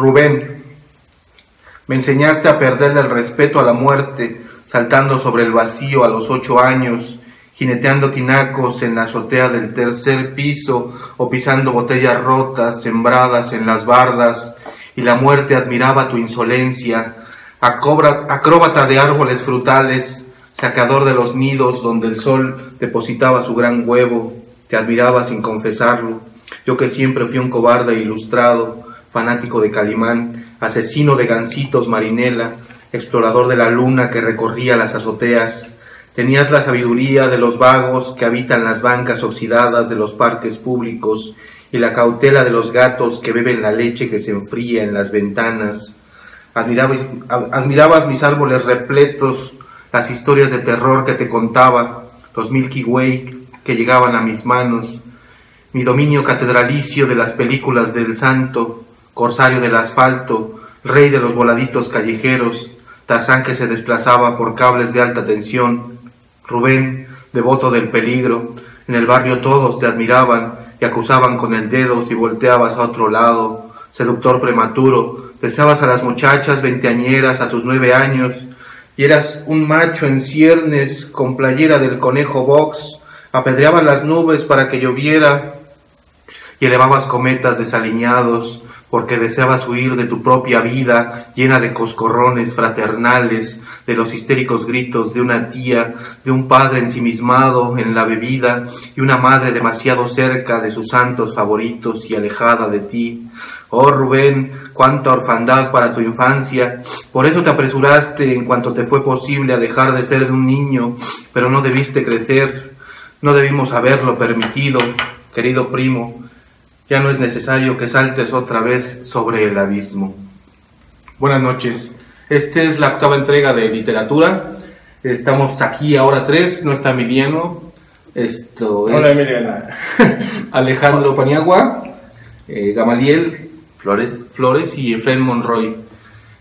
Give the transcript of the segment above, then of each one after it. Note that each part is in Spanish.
Rubén, me enseñaste a perderle el respeto a la muerte, saltando sobre el vacío a los ocho años, jineteando tinacos en la azotea del tercer piso o pisando botellas rotas sembradas en las bardas, y la muerte admiraba tu insolencia, acróbata de árboles frutales, sacador de los nidos donde el sol depositaba su gran huevo, te admiraba sin confesarlo. Yo que siempre fui un cobarde ilustrado, fanático de Calimán, asesino de gansitos marinela, explorador de la luna que recorría las azoteas, tenías la sabiduría de los vagos que habitan las bancas oxidadas de los parques públicos y la cautela de los gatos que beben la leche que se enfría en las ventanas. Admirabas, admirabas mis árboles repletos, las historias de terror que te contaba, los Milky Way que llegaban a mis manos, mi dominio catedralicio de las películas del santo, corsario del asfalto, rey de los voladitos callejeros, Tarzán que se desplazaba por cables de alta tensión, Rubén, devoto del peligro, en el barrio todos te admiraban y acusaban con el dedo si volteabas a otro lado, seductor prematuro, besabas a las muchachas veinteañeras a tus nueve años, y eras un macho en ciernes con playera del conejo box, apedreabas las nubes para que lloviera, y elevabas cometas desaliñados, porque deseabas huir de tu propia vida llena de coscorrones fraternales, de los histéricos gritos de una tía, de un padre ensimismado en la bebida y una madre demasiado cerca de sus santos favoritos y alejada de ti. Oh Rubén, cuánta orfandad para tu infancia. Por eso te apresuraste en cuanto te fue posible a dejar de ser de un niño, pero no debiste crecer. No debimos haberlo permitido, querido primo ya no es necesario que saltes otra vez sobre el abismo. Buenas noches. Esta es la octava entrega de literatura. Estamos aquí ahora tres. No está Emiliano. Esto es Hola Emiliano. Alejandro Paniagua, eh, Gamaliel Flores, Flores y Efraín Monroy.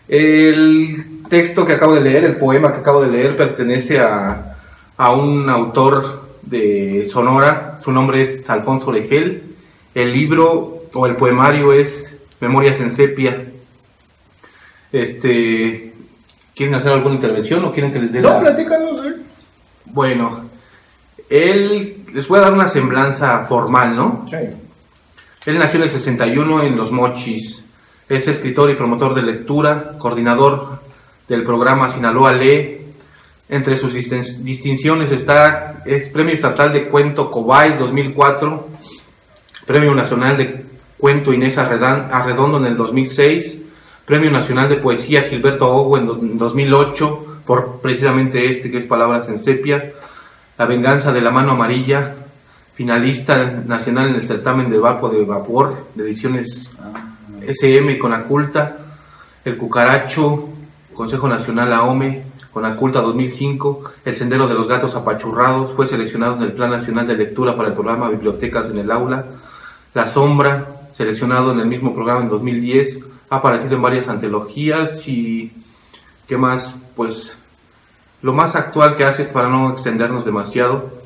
El texto que acabo de leer, el poema que acabo de leer, pertenece a, a un autor de Sonora. Su nombre es Alfonso Legel el libro o el poemario es Memorias en Sepia. Este, ¿Quieren hacer alguna intervención o quieren que les dé No, la... platícanos, güey. Bueno, él, les voy a dar una semblanza formal, ¿no? Sí. Él nació en el 61 en Los Mochis. Es escritor y promotor de lectura, coordinador del programa Sinaloa Lee. Entre sus distin- distinciones está, es Premio Estatal de Cuento Cobáis 2004, Premio Nacional de Cuento Inés Arredondo en el 2006, Premio Nacional de Poesía Gilberto Ogo en 2008, por precisamente este que es Palabras en Sepia, La Venganza de la Mano Amarilla, finalista nacional en el certamen de barco de vapor de ediciones SM con Aculta, El Cucaracho, Consejo Nacional AOME, con Aculta 2005, El Sendero de los Gatos Apachurrados, fue seleccionado en el Plan Nacional de Lectura para el programa Bibliotecas en el Aula, La Sombra, seleccionado en el mismo programa en 2010, ha aparecido en varias antologías y ¿qué más? Pues lo más actual que hace es para no extendernos demasiado.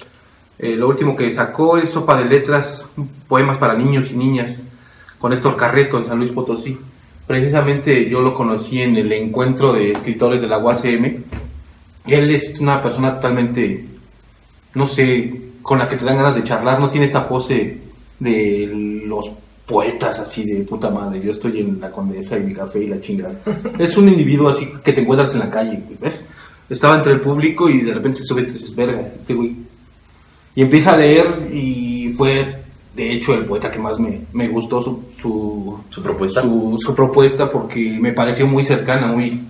Eh, lo último que sacó es Sopa de Letras, poemas para niños y niñas, con Héctor Carreto en San Luis Potosí. Precisamente yo lo conocí en el encuentro de escritores de la UACM. Él es una persona totalmente, no sé, con la que te dan ganas de charlar, no tiene esta pose de los poetas así de puta madre. Yo estoy en la condesa y mi café y la chingada. Es un individuo así que te encuentras en la calle, ¿ves? Estaba entre el público y de repente se sube y dices, verga, este güey. Y empieza a leer y fue, de hecho, el poeta que más me, me gustó su, su, ¿Su propuesta? su, su propuesta porque me pareció muy cercana, muy,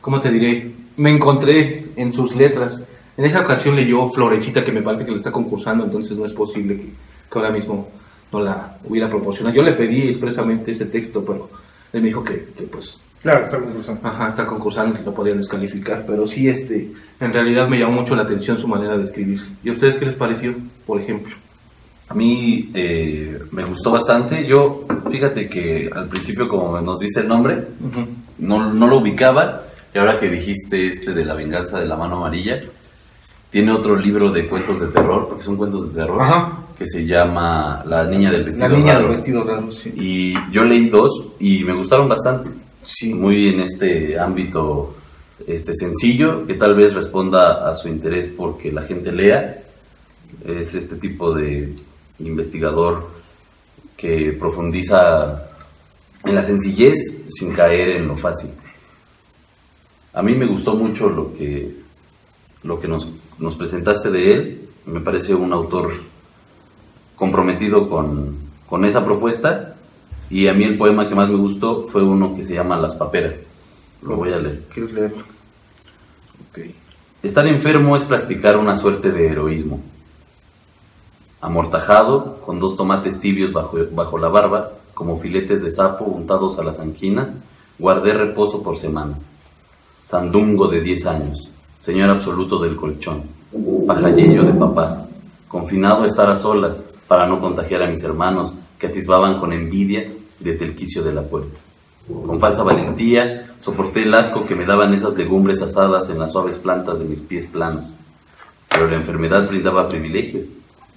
¿cómo te diré? Me encontré en sus letras. En esa ocasión leyó Florecita, que me parece que le está concursando, entonces no es posible que, que ahora mismo no la hubiera proporcionado. Yo le pedí expresamente ese texto, pero él me dijo que, que pues Claro, está concursando. Ajá, está concursando que lo podían descalificar, pero sí, este, en realidad me llamó mucho la atención su manera de escribir. ¿Y a ustedes qué les pareció, por ejemplo? A mí eh, me gustó bastante. Yo, fíjate que al principio, como nos diste el nombre, no, no lo ubicaba. Y ahora que dijiste este de la venganza de la mano amarilla, tiene otro libro de cuentos de terror, porque son cuentos de terror, Ajá. Que se llama La niña del vestido La niña raro. del vestido raro, sí. Y yo leí dos y me gustaron bastante. Sí. Muy en este ámbito este sencillo, que tal vez responda a su interés porque la gente lea. Es este tipo de investigador que profundiza en la sencillez sin caer en lo fácil. A mí me gustó mucho lo que, lo que nos, nos presentaste de él. Me parece un autor comprometido con, con esa propuesta. Y a mí el poema que más me gustó fue uno que se llama Las paperas. Lo voy a leer. ¿Quieres leerlo? Ok. Estar enfermo es practicar una suerte de heroísmo. Amortajado, con dos tomates tibios bajo, bajo la barba, como filetes de sapo untados a las anginas, guardé reposo por semanas. Sandungo de 10 años, señor absoluto del colchón, pajalleyo de papá, confinado a estar a solas para no contagiar a mis hermanos que atisbaban con envidia desde el quicio de la puerta. Con falsa valentía soporté el asco que me daban esas legumbres asadas en las suaves plantas de mis pies planos. Pero la enfermedad brindaba privilegio,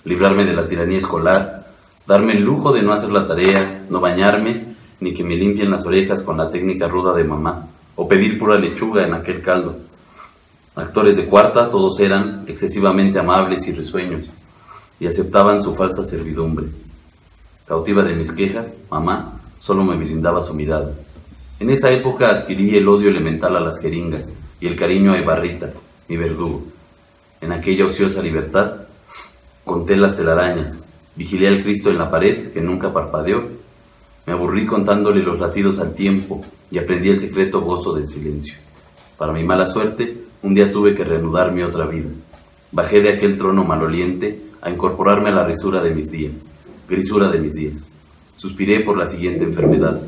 librarme de la tiranía escolar, darme el lujo de no hacer la tarea, no bañarme, ni que me limpien las orejas con la técnica ruda de mamá, o pedir pura lechuga en aquel caldo. Actores de cuarta, todos eran excesivamente amables y risueños, y aceptaban su falsa servidumbre. Cautiva de mis quejas, mamá solo me brindaba su mirada. En esa época adquirí el odio elemental a las jeringas y el cariño a Ibarrita, mi verdugo. En aquella ociosa libertad, conté las telarañas, vigilé al Cristo en la pared que nunca parpadeó, me aburrí contándole los latidos al tiempo y aprendí el secreto gozo del silencio. Para mi mala suerte, un día tuve que reanudar mi otra vida. Bajé de aquel trono maloliente a incorporarme a la risura de mis días, grisura de mis días. Suspiré por la siguiente enfermedad,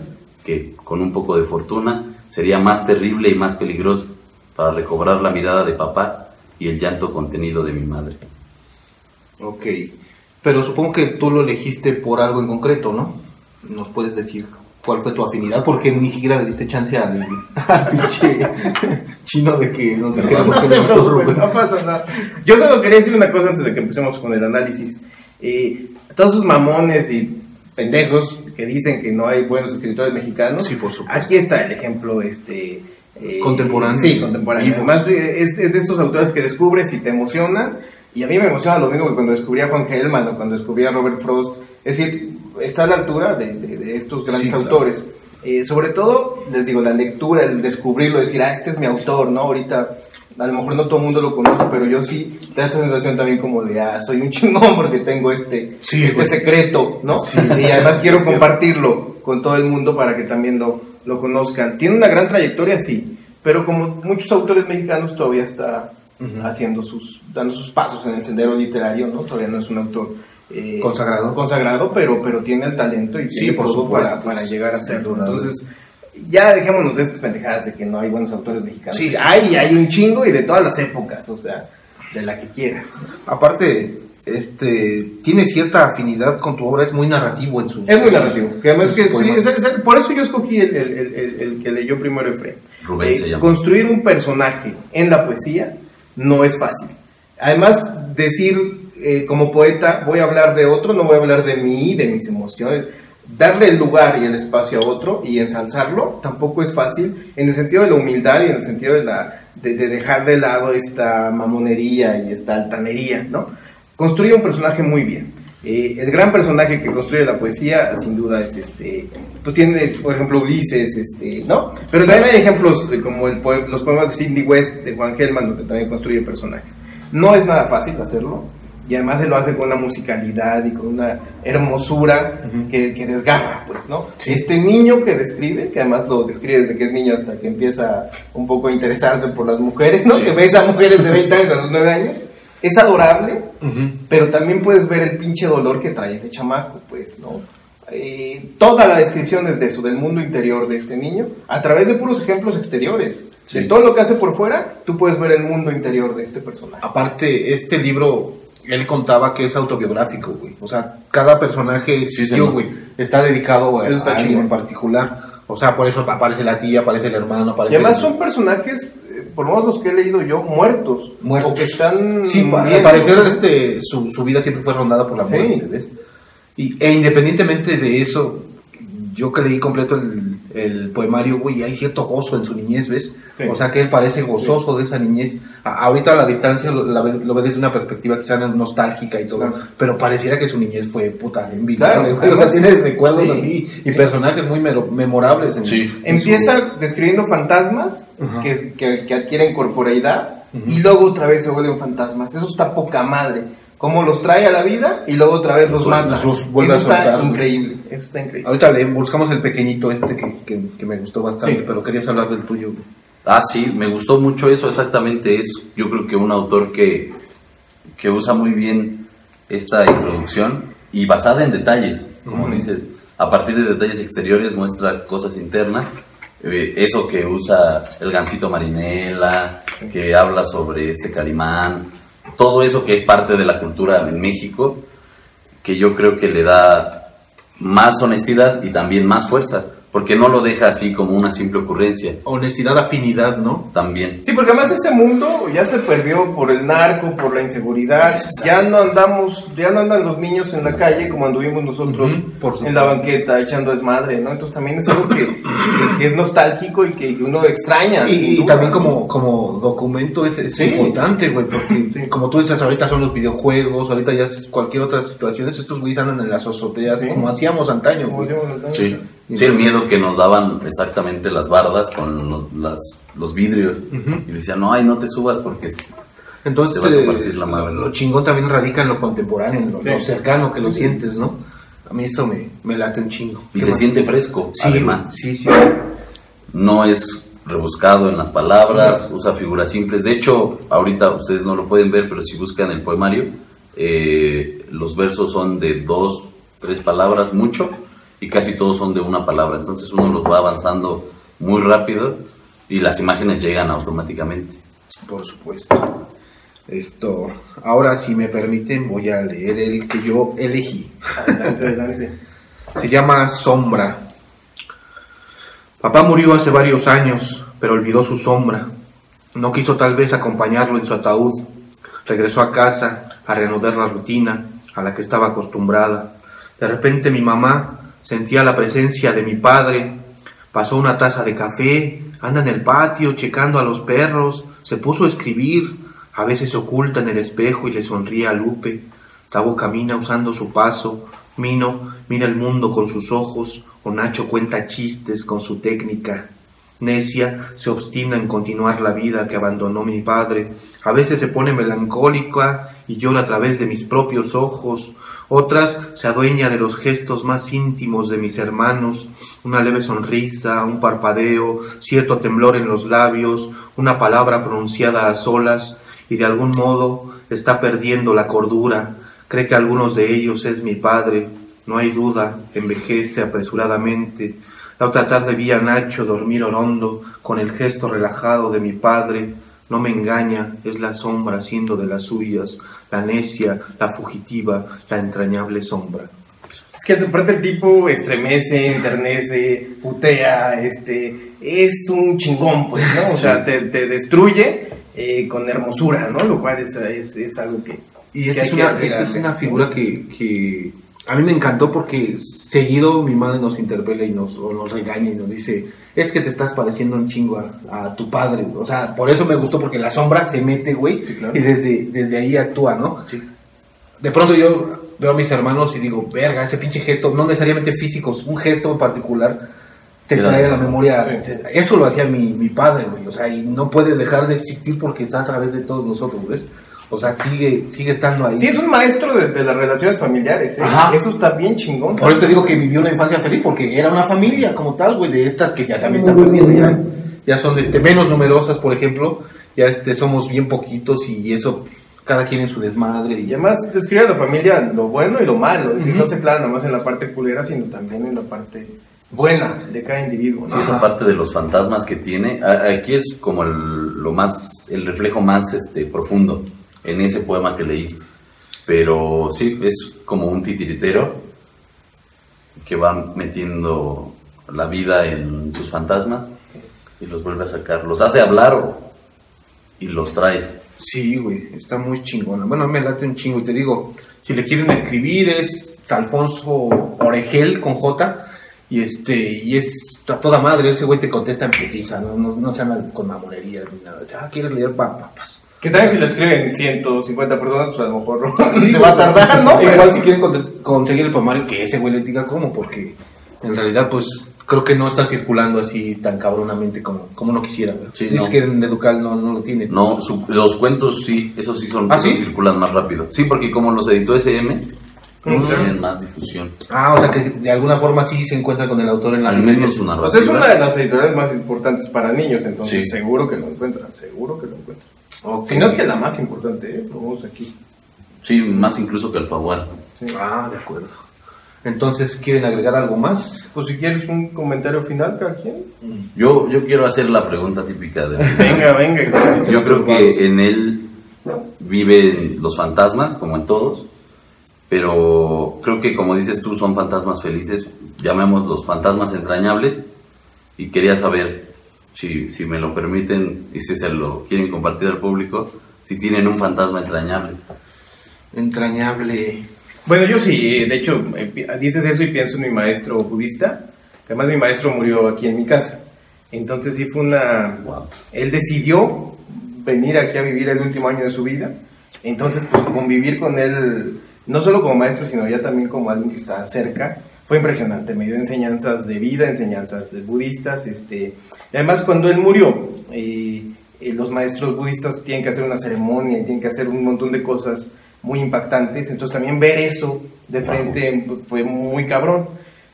que, con un poco de fortuna, sería más terrible y más peligrosa para recobrar la mirada de papá y el llanto contenido de mi madre. Ok. Pero supongo que tú lo elegiste por algo en concreto, ¿no? ¿Nos puedes decir cuál fue tu afinidad? Porque ni siquiera le diste chance al, al pinche chino de que No qué te le gustó preocupes, no pasa nada. Yo solo quería decir una cosa antes de que empecemos con el análisis. Eh, todos esos mamones y pendejos que dicen que no hay buenos escritores mexicanos. Sí, por supuesto. Aquí está el ejemplo este eh, Contemporáneo. Sí, contemporáneo. Además es, es de estos autores que descubres y te emocionan. Y a mí me emociona lo mismo que cuando descubrí a Juan Gelman o cuando descubrí a Robert Frost. Es decir, está a la altura de, de- de estos grandes Sí, claro. autores. Eh, sobre todo, les digo, la lectura, el descubrirlo, decir, ah, este es mi autor, ¿no? Ahorita, a lo mejor no todo el mundo lo conoce, pero yo sí, te da esta sensación también como de, ah, soy un chingón porque tengo este, Sí, este güey. secreto, ¿no? Sí. Y además Sí, quiero compartirlo con todo el mundo para que también lo, lo conozcan. Tiene una gran trayectoria, sí, pero como muchos autores mexicanos todavía está Haciendo sus, dando sus pasos en el sendero literario, ¿no? Todavía no es un autor eh, Consagrado. consagrado, pero, pero tiene el talento y Sí, tiene por todo supuesto, para, para llegar a sin ser. duda. Entonces, ya dejémonos de estas pendejadas de que no hay buenos autores mexicanos. Sí, sí. Hay, hay un chingo y de todas las épocas, o sea, de la que quieras. Aparte, este, tiene cierta afinidad con tu obra, es muy narrativo en su Es muy narrativo. Que además que, sus sí, poemas. es- es- por eso yo escogí el, el- el- el- el que leyó primero Efraín. Rubén Eh, se llama. Construir un personaje en la poesía no es fácil. Además, decir eh, como poeta, voy a hablar de otro, no voy a hablar de mí, de mis emociones. Darle el lugar y el espacio a otro y ensalzarlo tampoco es fácil en el sentido de la humildad y en el sentido de, la, de, de dejar de lado esta mamonería y esta altanería, ¿no? Construye un personaje muy bien. Eh, el gran personaje que construye la poesía, sin duda, es este. Pues tiene, por ejemplo, Ulises, este, ¿no? Pero también hay ejemplos como el poe- los poemas de Sidney West, de Juan Gelman, donde también construye personajes. No es nada fácil hacerlo, y además él lo hace con una musicalidad y con una hermosura que, que desgarra, pues, ¿no? Sí. Este niño que describe, que además lo describe desde que es niño hasta que empieza un poco a interesarse por las mujeres, ¿no? Sí. Que ves a mujeres de 20 años a los 9 años, es adorable, pero también puedes ver el pinche dolor que trae ese chamaco, pues, ¿no? Eh, toda la descripción es de eso, del mundo interior de este niño, a través de puros ejemplos exteriores. Sí. De todo lo que hace por fuera, tú puedes ver el mundo interior de este personaje. Aparte, este libro, él contaba que es autobiográfico, güey. O sea, cada personaje existió, güey. Está dedicado a, está a alguien en particular. O sea, por eso aparece la tía, aparece el hermano, Y aparece... además son personajes, eh, por lo menos los que he leído yo, muertos. Muertos. O que están. Sí, al parecer este, su, su vida siempre fue rondada por la Sí. muerte, ¿ves? Y, e independientemente de eso, yo que leí completo el, el poemario, güey, hay cierto gozo en su niñez, ¿ves? Sí. O sea, que él parece gozoso de esa niñez. A- ahorita a la distancia lo, la ve, lo ve desde una perspectiva quizá nostálgica y todo, Claro. pero pareciera que su niñez fue puta envidiable, Claro. O sea, tiene recuerdos sí, así y sí. personajes muy mero- memorables. en- Sí. en su- Empieza describiendo fantasmas que, que- que adquieren corporeidad y luego otra vez se vuelven fantasmas. Eso está poca madre. Cómo los trae a la vida y luego otra vez los, Los mata. los vuelve Eso a soltar, está increíble. Eso está increíble. Ahorita le buscamos el pequeñito este que, que- que me gustó bastante, Sí. pero querías hablar del tuyo. Ah, sí, me gustó mucho eso, exactamente. Es, yo creo que un autor que, que usa muy bien esta introducción y basada en detalles, como Ujú. dices, a partir de detalles exteriores muestra cosas internas. Eh, eso que usa el gancito marinela, que habla sobre este calimán, todo eso que es parte de la cultura en México, que yo creo que le da más honestidad y también más fuerza, porque no lo deja así como una simple ocurrencia, Honestidad, afinidad, ¿no? también. Sí, porque además ese mundo ya se perdió por el narco, por la inseguridad. Ya no andamos, ya no andan los niños en la calle como anduvimos nosotros en la banqueta echando desmadre, ¿no? Entonces también es algo que, es nostálgico y que uno extraña. Y, también ¿no? como, como documento es, es Sí. importante, güey, porque Sí. como tú dices, ahorita son los videojuegos, ahorita ya es cualquier otra situación, estos güeyes andan en las azoteas, Sí. como hacíamos antaño, Como güey. decíamos antaño. Sí, Y sí, el miedo que nos daban exactamente las bardas con lo- las, los vidrios. Ujú. Y decían, no, ay, no te subas porque... Entonces, Te vas a eh, partir la madre. lo chingón también radica en lo contemporáneo, en lo, Sí. lo cercano que lo Sí. sientes, ¿no? A mí esto me, me late un chingo. Y ¿Qué se más? siente fresco, Sí, además. sí, sí. No es rebuscado en las palabras, usa figuras simples. De hecho, ahorita ustedes no lo pueden ver, pero si buscan el poemario, eh, los versos son de dos, tres palabras, mucho, y casi todos son de una palabra. Entonces uno los va avanzando muy rápido y las imágenes llegan automáticamente. Por supuesto. Esto, ahora si me permiten voy a leer el que yo elegí. Adelante, adelante. Se llama Sombra. Papá murió hace varios años, pero olvidó su sombra. No quiso tal vez acompañarlo en su ataúd. Regresó a casa a reanudar la rutina a la que estaba acostumbrada. De repente mi mamá sentía la presencia de mi padre. Pasó una taza de café, anda en el patio checando a los perros, se puso a escribir. A veces se oculta en el espejo y le sonríe a Lupe. Tabo camina usando su paso. Mino mira el mundo con sus ojos, o Nacho cuenta chistes con su técnica. Necia se obstina en continuar la vida que abandonó mi padre. A veces se pone melancólica y llora a través de mis propios ojos. Otras se adueña de los gestos más íntimos de mis hermanos. Una leve sonrisa, un parpadeo, cierto temblor en los labios, una palabra pronunciada a solas y de algún modo está perdiendo la cordura. Cree que algunos de ellos es mi padre. No hay duda, envejece apresuradamente. La otra tarde vi a Nacho dormir orondo con el gesto relajado de mi padre. No me engaña, es la sombra haciendo de las suyas, la necia, la fugitiva, la entrañable sombra. Es que pronto el tipo estremece, enternece, putea, este, es un chingón, pues, ¿no? O sea, te, te destruye eh, con hermosura, ¿no? Lo cual es, es, es algo que... Y que esta hay es que una, esta es una figura que, que a mí me encantó porque seguido mi madre nos interpela y nos, o nos regaña y nos dice, es que te estás pareciendo un chingo a, a tu padre. O sea, por eso me gustó porque la sombra se mete, güey, Sí, claro. y desde, desde ahí actúa, ¿no? Sí. De pronto yo veo a mis hermanos y digo, verga, ese pinche gesto, no necesariamente físico, un gesto en particular te Claro. trae a la memoria. Sí. Eso lo hacía mi, mi padre, güey. O sea, y no puede dejar de existir porque está a través de todos nosotros, ¿ves? O sea, sigue, sigue estando ahí. Sí, es un maestro de, de las relaciones familiares, ¿eh? Ajá. Eso está bien chingón. Por eso te digo que vivió una infancia feliz, porque era una familia como tal, güey, de estas que ya también están perdiendo, ya, ya son este, menos numerosas, por ejemplo, ya este, somos bien poquitos y eso, cada quien en su desmadre. Y Y, además describe a la familia lo bueno y lo malo, es decir, no se clava nada más en la parte culera, sino también en la parte buena de cada individuo, ¿no? Sí, esa parte de los fantasmas que tiene, aquí es como el, lo más, el reflejo más este, profundo en ese poema que leíste. Pero sí, es como un titiritero que va metiendo la vida en sus fantasmas y los vuelve a sacar. Los hace hablar o- y los trae. Sí, güey, está muy chingona. Bueno, me late un chingo y te digo, si le quieren escribir es Alfonso Oregel con J y este y es a toda madre, ese güey te contesta en petiza, no, no, no se con mamonerías ni nada. Dice, Ah, ¿quieres leer pa- papas? Que también si le escriben 150 personas, pues a lo mejor se va a tardar, ¿no? Igual si quieren conseguir el poemario, que ese güey les diga cómo, porque en realidad, pues, creo que no está circulando así tan cabronamente como, como uno quisiera. Sí, Dices no. que en Educal no, no lo tiene. No, su- los cuentos sí, esos sí son, ¿Ah, sí? circulan más rápido. Sí, porque como los editó SM, Mm. tienen más difusión. Ah, o sea que de alguna forma sí se encuentra con el autor en la Al menos su Pues narrativa. es una de las editoriales más importantes para niños, entonces Sí. seguro que lo encuentran, seguro que lo encuentran. Ok. Si no es que la más importante, ¿eh? Aquí. Sí, más incluso que Alfaguara. Sí. Ah, de acuerdo. Entonces, ¿quieren agregar algo más? Pues si quieres un comentario final, cada quien. Yo, yo quiero hacer la pregunta típica de... Venga, venga. Yo creo que en él viven los fantasmas, como en todos, pero creo que como dices tú, son fantasmas felices, llamemos los fantasmas entrañables, y quería saber, si, si me lo permiten y si se lo quieren compartir al público, si tienen un fantasma entrañable. Entrañable. Bueno, yo sí, de hecho, eh, dices eso y pienso en mi maestro budista, que además mi maestro murió aquí en mi casa. Entonces sí fue una... Él decidió venir aquí a vivir el último año de su vida. Entonces, pues convivir con él, no solo como maestro, sino ya también como alguien que está cerca, fue impresionante. Me dio enseñanzas de vida, enseñanzas de budistas. Este, y además, cuando él murió, eh, eh, los maestros budistas tienen que hacer una ceremonia y tienen que hacer un montón de cosas muy impactantes. Entonces, también ver eso de frente fue muy cabrón.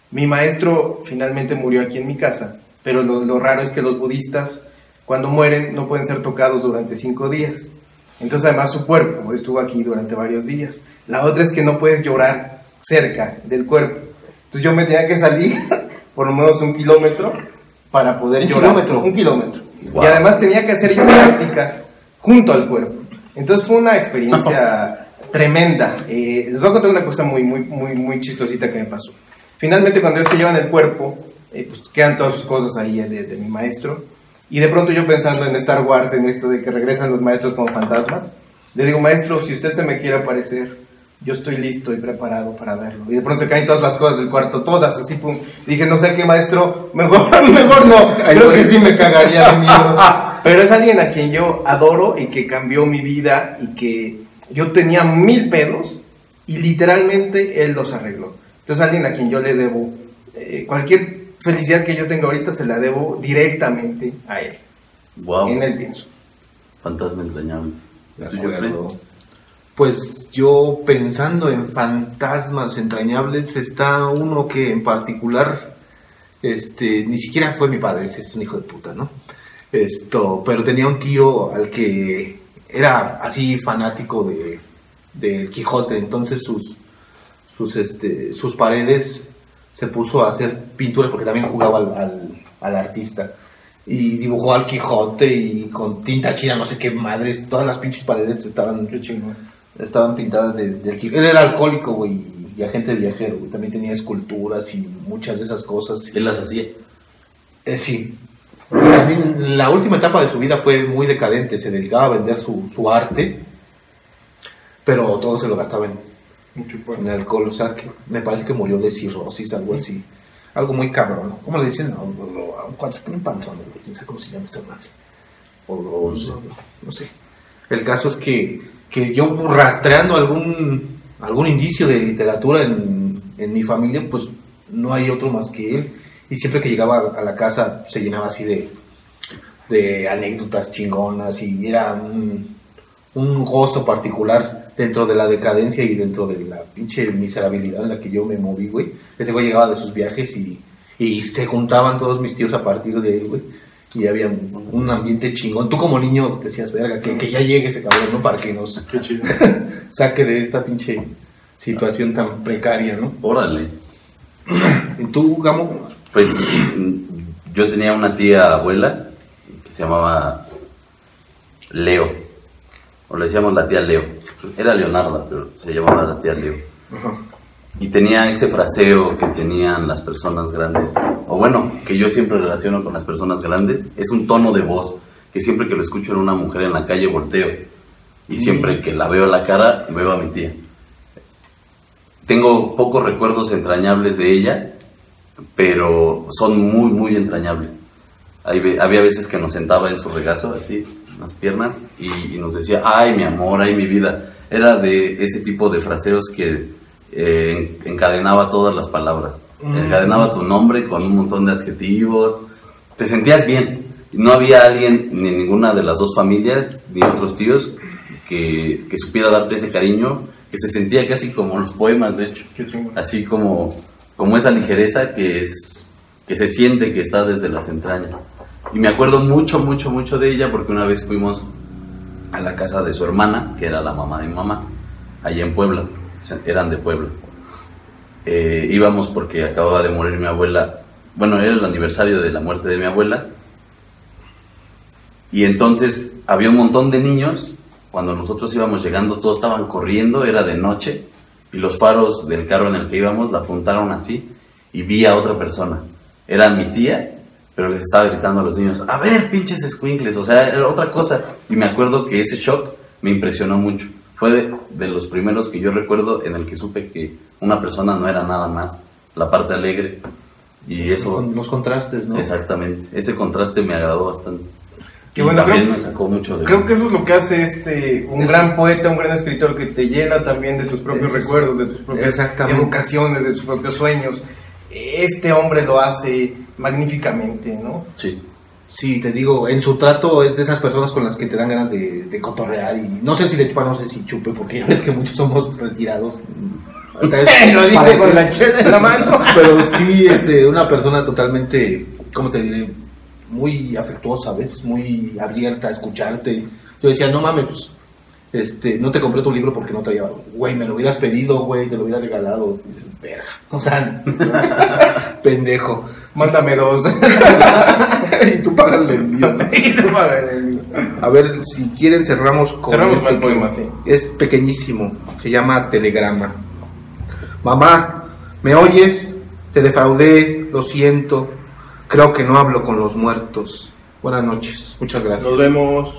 Mi maestro finalmente murió aquí en mi casa, pero lo, lo raro es que los budistas, cuando mueren, no pueden ser tocados durante cinco días. Entonces, además, su cuerpo estuvo aquí durante varios días. La otra es que no puedes llorar cerca del cuerpo. Entonces, yo me tenía que salir por lo menos un kilómetro para poder ¿Un llorar. kilómetro? Un kilómetro. Wow. Y además tenía que hacer yo prácticas junto al cuerpo. Entonces, fue una experiencia tremenda. Eh, les voy a contar una cosa muy, muy, muy, muy chistosita que me pasó. Finalmente, cuando ellos se llevan el cuerpo, eh, pues quedan todas sus cosas ahí de, de mi maestro. Y de pronto yo pensando en Star Wars, en esto de que regresan los maestros como fantasmas, le digo, maestro, si usted se me quiere aparecer, yo estoy listo y preparado para verlo. Y de pronto se caen todas las cosas del cuarto, todas así, pum. Dije, no sé qué, maestro, mejor, mejor no. Creo que sí me cagaría de miedo. Pero es alguien a quien yo adoro y que cambió mi vida y que yo tenía mil pedos y literalmente él los arregló. Entonces alguien a quien yo le debo eh, cualquier felicidad que yo tenga ahorita se la debo directamente a él. Wow, En él pienso. fantasma entrañable. De acuerdo. Pues yo pensando en fantasmas entrañables, está uno que en particular, este, ni siquiera fue mi padre, ese es un hijo de puta, ¿no? Esto, pero tenía un tío al que era así fanático de del Quijote, entonces sus sus este sus paredes se puso a hacer pinturas porque también jugaba al, al, al artista y dibujó al Quijote y con tinta china, no sé qué madres, todas las pinches paredes estaban Qué. Estaban pintadas de- del Quijote. Él era alcohólico, güey, y agente viajero, güey. También tenía esculturas y muchas de esas cosas. Él las hacía. Eh, sí. Y También la última etapa de su vida fue muy decadente. Se dedicaba a vender su, su arte, pero todo se lo gastaba en, alcohol. O sea, que me parece que murió de cirrosis, algo así. Algo muy cabrón. ¿no? ¿Cómo le dicen? No, no, no, cuando se ponen panzones, güey, quién sabe cómo se llama esa madre. O, no, no sé. El caso es que, que yo rastreando algún, algún indicio de literatura en, en mi familia, pues no hay otro más que él. Y siempre que llegaba a la casa se llenaba así de, de anécdotas chingonas y era un, un gozo particular dentro de la decadencia y dentro de la pinche miserabilidad en la que yo me moví, güey. Ese güey llegaba de sus viajes y, y se juntaban todos mis tíos a partir de él, güey. Y había un, un ambiente chingón. Tú como niño decías, verga, que, que ya llegue ese cabrón, ¿no? Para que nos Qué chido. saque de esta pinche situación tan precaria, ¿no? Órale. ¿Y tú, Gamo? Pues yo tenía una tía abuela que se llamaba Leo. O le decíamos la tía Leo. Era Leonarda, pero se llamaba la tía Leo. Ajá. Y tenía este fraseo que tenían las personas grandes, o bueno, que yo siempre relaciono con las personas grandes, es un tono de voz que siempre que lo escucho en una mujer en la calle volteo y siempre que la veo a la cara veo a mi tía. Tengo pocos recuerdos entrañables de ella, pero son muy, muy entrañables. había veces que nos sentaba en su regazo, así, en las piernas, y, y nos decía, ay, mi amor, ay, mi vida. Era de ese tipo de fraseos que eh, encadenaba todas las palabras. Mm. Encadenaba tu nombre con un montón de adjetivos. Te sentías bien. No había alguien, ni ninguna de las dos familias, ni otros tíos, que, que supiera darte ese cariño, que se sentía casi como los poemas, de hecho. Así como, como esa ligereza que, es, que se siente que está desde las entrañas. Y me acuerdo mucho, mucho, mucho de ella porque una vez fuimos a la casa de su hermana, que era la mamá de mi mamá, allá en Puebla eran de pueblo. Eh, íbamos porque acababa de morir mi abuela, bueno, era el aniversario de la muerte de mi abuela, y entonces había un montón de niños, cuando nosotros íbamos llegando todos estaban corriendo, era de noche, y los faros del carro en el que íbamos la apuntaron así, y vi a otra persona. Era mi tía, pero les estaba gritando a los niños, a ver, pinches squinkles, o sea, era otra cosa. Y me acuerdo que ese shock me impresionó mucho fue de, los primeros que yo recuerdo en el que supe que una persona no era nada más la parte alegre. Y eso... Los contrastes, ¿no? Exactamente. Ese contraste me agradó bastante. y también me sacó mucho de... Creo que eso es lo que hace este un gran poeta, un gran escritor que te llena también de tus propios recuerdos, de tus propias evocaciones, de tus propios sueños. Este hombre lo hace magníficamente, ¿no? Sí. Sí, te digo, en su trato es de esas personas con las que te dan ganas de, cotorrear y no sé si le chupa, no sé si chupe, porque ya ves que muchos somos retirados. lo dice con la chela en la mano. Pero sí, este, una persona totalmente, ¿cómo te diré? Muy afectuosa, ¿ves? Muy abierta a escucharte. Yo decía, no mames, pues, este, no te compré tu libro porque no traía, güey, me lo hubieras pedido, güey, te lo hubiera regalado. Dice, verga. O sea, pendejo. Mándame dos. y tú pagas el envío. y tú pagas el envío. A ver, si quieren cerramos con cerramos este poema, sí. Es pequeñísimo, se llama Telegrama. Mamá, ¿me oyes? Te defraudé, lo siento. Creo que no hablo con los muertos. Buenas noches, muchas gracias. Nos vemos.